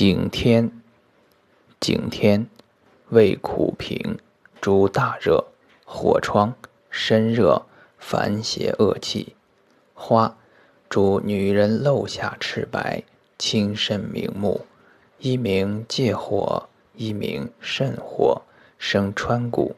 景天，景天，味苦平，主大热，火疮，身热，烦邪恶气。花，主女人露下赤白，轻身明目，一名借火，一名肾火，生川谷。